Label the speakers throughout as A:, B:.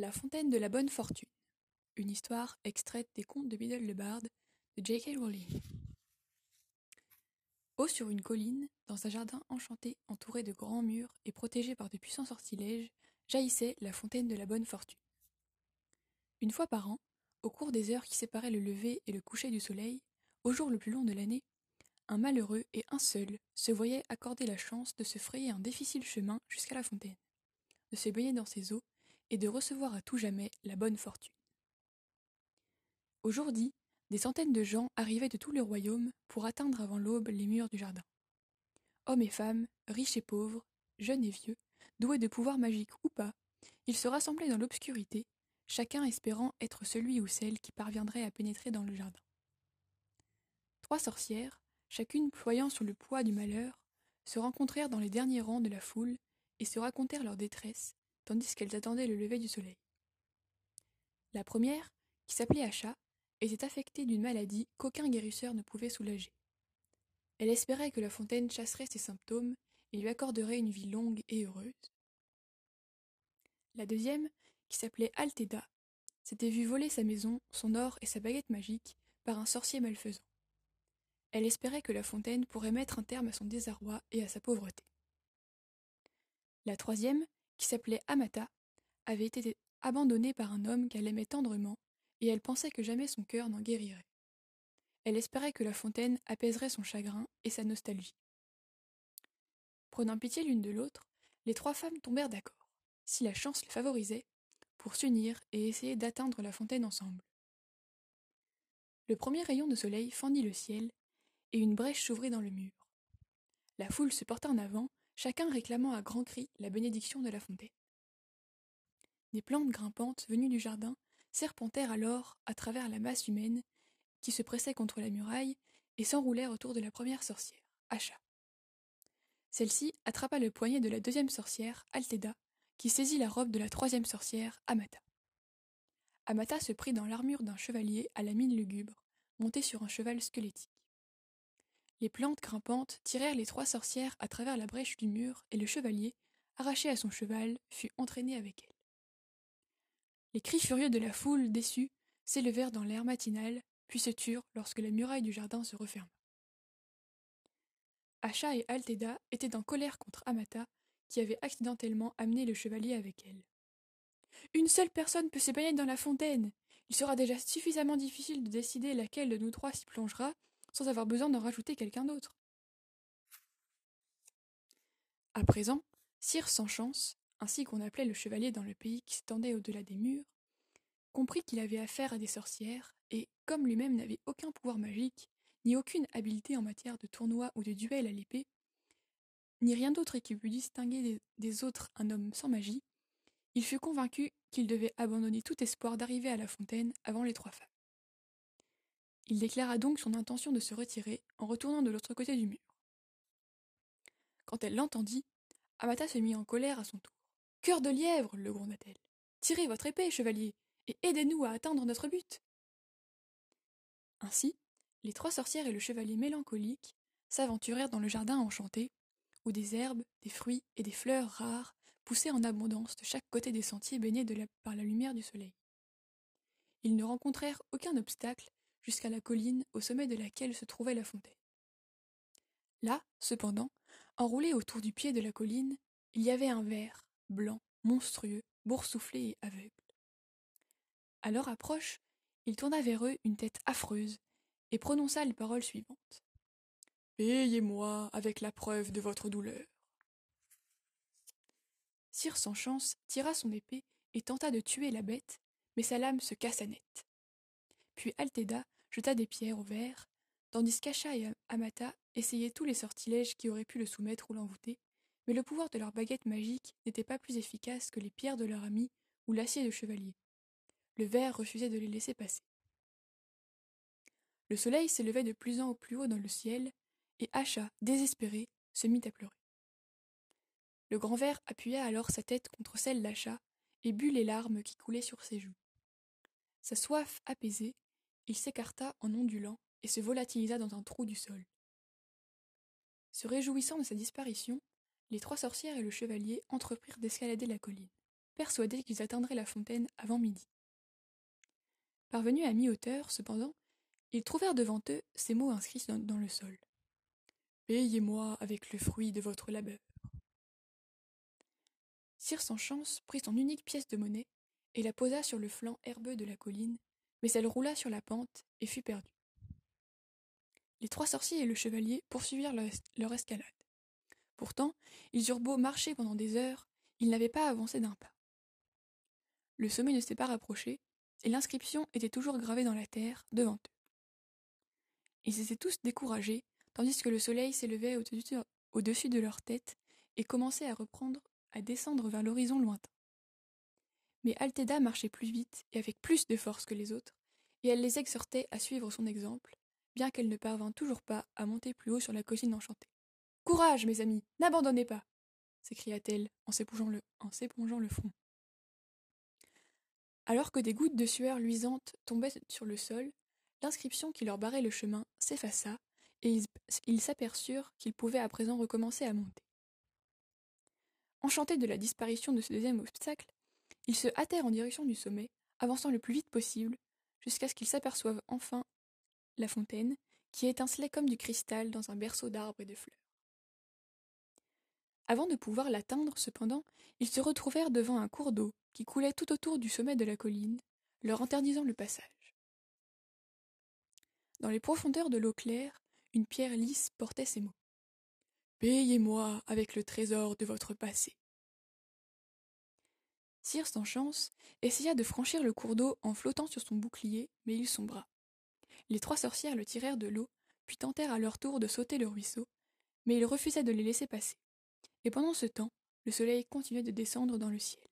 A: La fontaine de la bonne fortune. Une histoire extraite des contes de Biddle le Bard de J.K. Rowling. Haut sur une colline, dans un jardin enchanté entouré de grands murs et protégé par de puissants sortilèges, jaillissait la fontaine de la bonne fortune. Une fois par an, au cours des heures qui séparaient le lever et le coucher du soleil, au jour le plus long de l'année, un malheureux et un seul se voyait accorder la chance de se frayer un difficile chemin jusqu'à la fontaine, de se baigner dans ses eaux et de recevoir à tout jamais la bonne fortune. Aujourd'hui, des centaines de gens arrivaient de tout le royaume pour atteindre avant l'aube les murs du jardin. Hommes et femmes, riches et pauvres, jeunes et vieux, doués de pouvoirs magiques ou pas, ils se rassemblaient dans l'obscurité, chacun espérant être celui ou celle qui parviendrait à pénétrer dans le jardin. Trois sorcières, chacune ployant sur le poids du malheur, se rencontrèrent dans les derniers rangs de la foule et se racontèrent leur détresse, tandis qu'elles attendaient le lever du soleil. La première, qui s'appelait Acha, était affectée d'une maladie qu'aucun guérisseur ne pouvait soulager. Elle espérait que la fontaine chasserait ses symptômes et lui accorderait une vie longue et heureuse. La deuxième, qui s'appelait Alteda, s'était vue voler sa maison, son or et sa baguette magique par un sorcier malfaisant. Elle espérait que la fontaine pourrait mettre un terme à son désarroi et à sa pauvreté. La troisième, qui s'appelait Amata, avait été abandonnée par un homme qu'elle aimait tendrement, et elle pensait que jamais son cœur n'en guérirait. Elle espérait que la fontaine apaiserait son chagrin et sa nostalgie. Prenant pitié l'une de l'autre, les trois femmes tombèrent d'accord, si la chance le favorisait, pour s'unir et essayer d'atteindre la fontaine ensemble. Le premier rayon de soleil fendit le ciel, et une brèche s'ouvrit dans le mur. La foule se porta en avant chacun réclamant à grands cris la bénédiction de la fontaine. Des plantes grimpantes venues du jardin serpentèrent alors à travers la masse humaine qui se pressait contre la muraille et s'enroulèrent autour de la première sorcière, Acha. Celle-ci attrapa le poignet de la deuxième sorcière, Alteda, qui saisit la robe de la troisième sorcière, Amata. Amata se prit dans l'armure d'un chevalier à la mine lugubre, monté sur un cheval squelettique. Les plantes grimpantes tirèrent les trois sorcières à travers la brèche du mur, et le chevalier, arraché à son cheval, fut entraîné avec elle. Les cris furieux de la foule déçue s'élevèrent dans l'air matinal, puis se turent lorsque la muraille du jardin se referma. Acha et Alteda étaient en colère contre Amata, qui avait accidentellement amené le chevalier avec elle. Une seule personne peut se baigner dans la fontaine. Il sera déjà suffisamment difficile de décider laquelle de nous trois s'y plongera sans avoir besoin d'en rajouter quelqu'un d'autre. À présent, Sire sans chance, ainsi qu'on appelait le chevalier dans le pays qui s'étendait au-delà des murs, comprit qu'il avait affaire à des sorcières, et, comme lui-même n'avait aucun pouvoir magique, ni aucune habileté en matière de tournoi ou de duel à l'épée, ni rien d'autre qui pût distinguer des, des autres un homme sans magie, il fut convaincu qu'il devait abandonner tout espoir d'arriver à la fontaine avant les trois femmes. Il déclara donc son intention de se retirer en retournant de l'autre côté du mur. Quand elle l'entendit, Amata se mit en colère à son tour. Cœur de lièvre, le gronda-t-elle. Tirez votre épée, chevalier, et aidez-nous à atteindre notre but. Ainsi, les trois sorcières et le chevalier mélancolique s'aventurèrent dans le jardin enchanté, où des herbes, des fruits et des fleurs rares poussaient en abondance de chaque côté des sentiers baignés par la lumière du soleil. Ils ne rencontrèrent aucun obstacle jusqu'à la colline au sommet de laquelle se trouvait la fontaine. Là, cependant, enroulé autour du pied de la colline, il y avait un ver, blanc, monstrueux, boursouflé et aveugle. À leur approche, il tourna vers eux une tête affreuse et prononça les paroles suivantes. Payez-moi avec la preuve de votre douleur. Sire sans chance tira son épée et tenta de tuer la bête, mais sa lame se cassa net. Puis Alteda jeta des pierres au verre, tandis qu'Acha et Amata essayaient tous les sortilèges qui auraient pu le soumettre ou l'envoûter, mais le pouvoir de leur baguette magique n'était pas plus efficace que les pierres de leur ami ou l'acier de chevalier. Le verre refusait de les laisser passer. Le soleil s'élevait de plus en plus haut dans le ciel, et Acha, désespéré, se mit à pleurer. Le grand ver appuya alors sa tête contre celle d'Acha et but les larmes qui coulaient sur ses joues. Sa soif apaisée, il s'écarta en ondulant et se volatilisa dans un trou du sol. Se réjouissant de sa disparition, les trois sorcières et le chevalier entreprirent d'escalader la colline. persuadés qu'ils atteindraient la fontaine avant midi. Parvenus à mi-hauteur, cependant, ils trouvèrent devant eux ces mots inscrits dans, le sol. Payez-moi avec le fruit de votre labeur. Sire sans chance prit son unique pièce de monnaie et la posa sur le flanc herbeux de la colline, mais elle roula sur la pente et fut perdue. Les trois sorciers et le chevalier poursuivirent leur escalade. Pourtant, ils eurent beau marcher pendant des heures, ils n'avaient pas avancé d'un pas. Le sommet ne s'était pas rapproché, et l'inscription était toujours gravée dans la terre, devant eux. Ils étaient tous découragés, tandis que le soleil s'élevait au-dessus de leur tête et commençait à reprendre à descendre vers l'horizon lointain. Mais Altheda marchait plus vite et avec plus de force que les autres, et elle les exhortait à suivre son exemple, bien qu'elle ne parvint toujours pas à monter plus haut sur la colline enchantée. Courage, mes amis, n'abandonnez pas s'écria-t-elle en s'épongeant le, front. Alors que des gouttes de sueur luisantes tombaient sur le sol, l'inscription qui leur barrait le chemin s'effaça, et ils s'aperçurent qu'ils pouvaient à présent recommencer à monter. Enchantés de la disparition de ce deuxième obstacle, ils se hâtèrent en direction du sommet, avançant le plus vite possible, jusqu'à ce qu'ils s'aperçoivent enfin la fontaine, qui étincelait comme du cristal dans un berceau d'arbres et de fleurs. Avant de pouvoir l'atteindre, cependant, ils se retrouvèrent devant un cours d'eau qui coulait tout autour du sommet de la colline, leur interdisant le passage. Dans les profondeurs de l'eau claire, une pierre lisse portait ces mots. Payez-moi avec le trésor de votre passé. Sire sans chance essaya de franchir le cours d'eau en flottant sur son bouclier, mais il sombra. Les trois sorcières le tirèrent de l'eau, puis tentèrent à leur tour de sauter le ruisseau, mais il refusa de les laisser passer et pendant ce temps, le soleil continuait de descendre dans le ciel.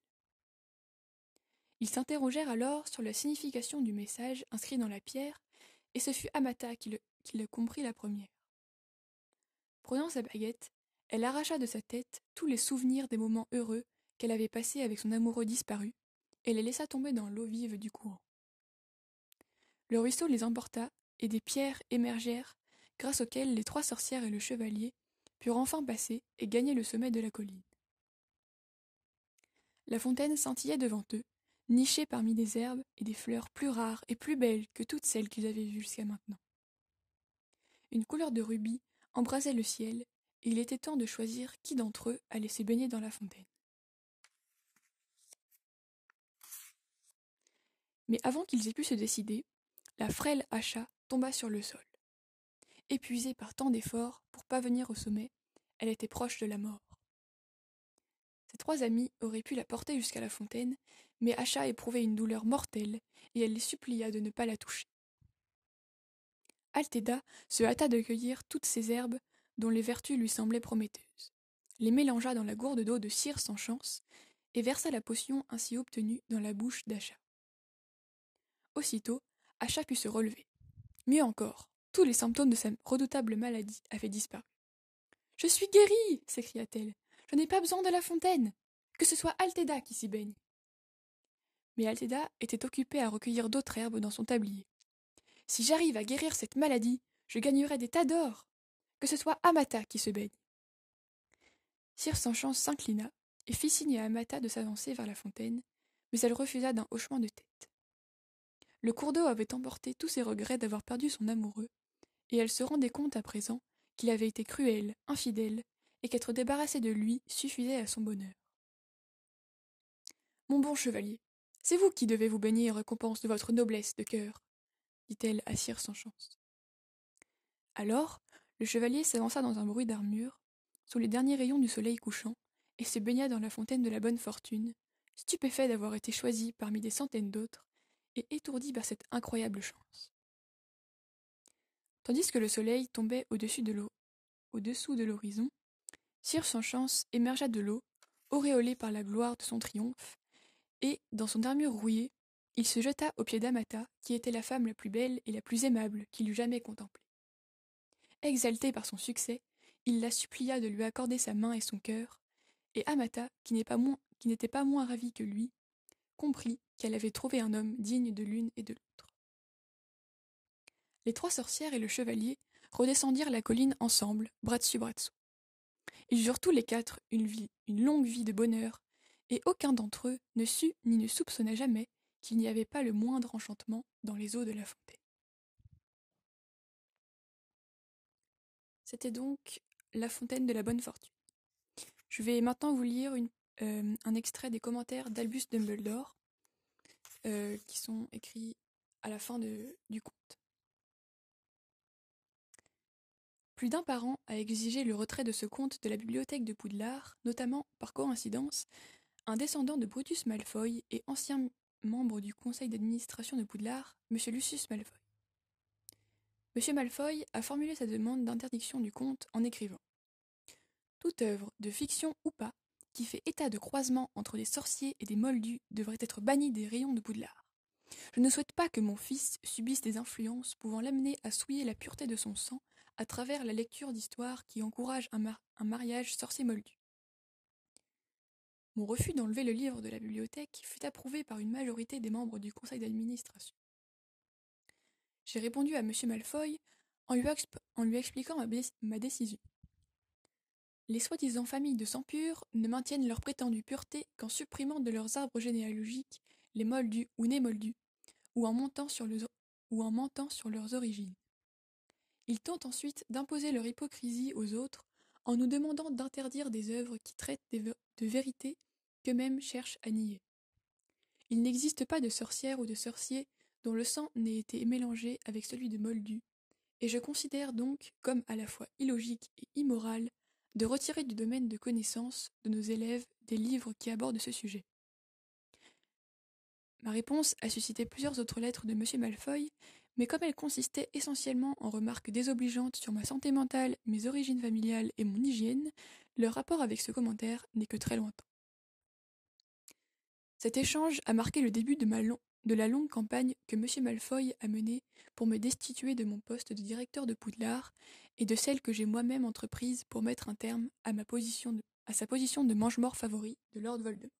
A: Ils s'interrogèrent alors sur la signification du message inscrit dans la pierre, et ce fut Amata qui le comprit la première. Prenant sa baguette, elle arracha de sa tête tous les souvenirs des moments heureux qu'elle avait passés avec son amoureux disparu, et les laissa tomber dans l'eau vive du courant. Le ruisseau les emporta, et des pierres émergèrent, grâce auxquelles les trois sorcières et le chevalier purent enfin passer et gagner le sommet de la colline. La fontaine scintillait devant eux, nichée parmi des herbes et des fleurs plus rares et plus belles que toutes celles qu'ils avaient vues jusqu'à maintenant. Une couleur de rubis embrasait le ciel, et il était temps de choisir qui d'entre eux allait se baigner dans la fontaine. Mais avant qu'ils aient pu se décider, la frêle Hacha tomba sur le sol. Épuisée par tant d'efforts pour parvenir au sommet, elle était proche de la mort. Ses trois amis auraient pu la porter jusqu'à la fontaine, mais Acha éprouvait une douleur mortelle, et elle les supplia de ne pas la toucher. Altheda se hâta de cueillir toutes ces herbes dont les vertus lui semblaient prometteuses, les mélangea dans la gourde d'eau de cire sans chance, et versa la potion ainsi obtenue dans la bouche d'Acha. Aussitôt, Acha put se relever. Mieux encore, tous les symptômes de sa redoutable maladie avaient disparu. Je suis guérie s'écria-t-elle. Je n'ai pas besoin de la fontaine. Que ce soit Altheda qui s'y baigne. Mais Altheda était occupée à recueillir d'autres herbes dans son tablier. Si j'arrive à guérir cette maladie, je gagnerai des tas d'or. Que ce soit Amata qui se baigne. Sire sans chance s'inclina et fit signe à Amata de s'avancer vers la fontaine, mais elle refusa d'un hochement de tête. Le cours d'eau avait emporté tous ses regrets d'avoir perdu son amoureux, et elle se rendait compte à présent qu'il avait été cruel, infidèle, et qu'être débarrassé de lui suffisait à son bonheur. Mon bon chevalier, c'est vous qui devez vous baigner en récompense de votre noblesse de cœur, dit-elle à Cire sans chance. Alors, le chevalier s'avança dans un bruit d'armure, sous les derniers rayons du soleil couchant, et se baigna dans la fontaine de la bonne fortune, stupéfait d'avoir été choisi parmi des centaines d'autres, et étourdi par cette incroyable chance. Tandis que le soleil tombait au-dessus de l'eau, au-dessous de l'horizon, Cire sans chance émergea de l'eau, auréolé par la gloire de son triomphe, et, dans son armure rouillée, il se jeta aux pieds d'Amata, qui était la femme la plus belle et la plus aimable qu'il eût jamais contemplée. Exalté par son succès, il la supplia de lui accorder sa main et son cœur, et Amata, qui n'était pas moins ravie que lui, comprit qu'elle avait trouvé un homme digne de l'une et de l'autre. Les trois sorcières et le chevalier redescendirent la colline ensemble, bras dessus bras dessous. Ils eurent tous les quatre une une longue vie de bonheur, et aucun d'entre eux ne sut ni ne soupçonna jamais qu'il n'y avait pas le moindre enchantement dans les eaux de la fontaine. C'était donc La fontaine de la bonne fortune. Je vais maintenant vous lire euh, un extrait des commentaires d'Albus Dumbledore euh, qui sont écrits à la fin du conte. Plus d'un parent a exigé le retrait de ce conte de la bibliothèque de Poudlard, notamment, par coïncidence, un descendant de Brutus Malfoy et ancien membre du conseil d'administration de Poudlard, M. Lucius Malfoy. M. Malfoy a formulé sa demande d'interdiction du conte en écrivant Toute œuvre, de fiction ou pas, qui fait état de croisement entre des sorciers et des moldus devrait être bannie des rayons de Poudlard. Je ne souhaite pas que mon fils subisse des influences pouvant l'amener à souiller la pureté de son sang à travers la lecture d'histoires qui encouragent un, mariage sorcier-moldu. Mon refus d'enlever le livre de la bibliothèque fut approuvé par une majorité des membres du conseil d'administration. J'ai répondu à M. Malfoy en lui, expliquant ma, décision. Les soi-disant familles de sang pur ne maintiennent leur prétendue pureté qu'en supprimant de leurs arbres généalogiques les moldus ou né-moldus, ou en mentant sur leurs origines. Ils tentent ensuite d'imposer leur hypocrisie aux autres en nous demandant d'interdire des œuvres qui traitent de vérité qu'eux-mêmes cherchent à nier. Il n'existe pas de sorcière ou de sorcier dont le sang n'ait été mélangé avec celui de Moldu, et je considère donc comme à la fois illogique et immoral de retirer du domaine de connaissance de nos élèves des livres qui abordent ce sujet. Ma réponse a suscité plusieurs autres lettres de M. Malfoy, mais comme elle consistait essentiellement en remarques désobligeantes sur ma santé mentale, mes origines familiales et mon hygiène, leur rapport avec ce commentaire n'est que très lointain. Cet échange a marqué le début de, ma de la longue campagne que M. Malfoy a menée pour me destituer de mon poste de directeur de Poudlard et de celle que j'ai moi-même entreprise pour mettre un terme à, ma position à sa position de mange-mort favori de Lord Voldemort.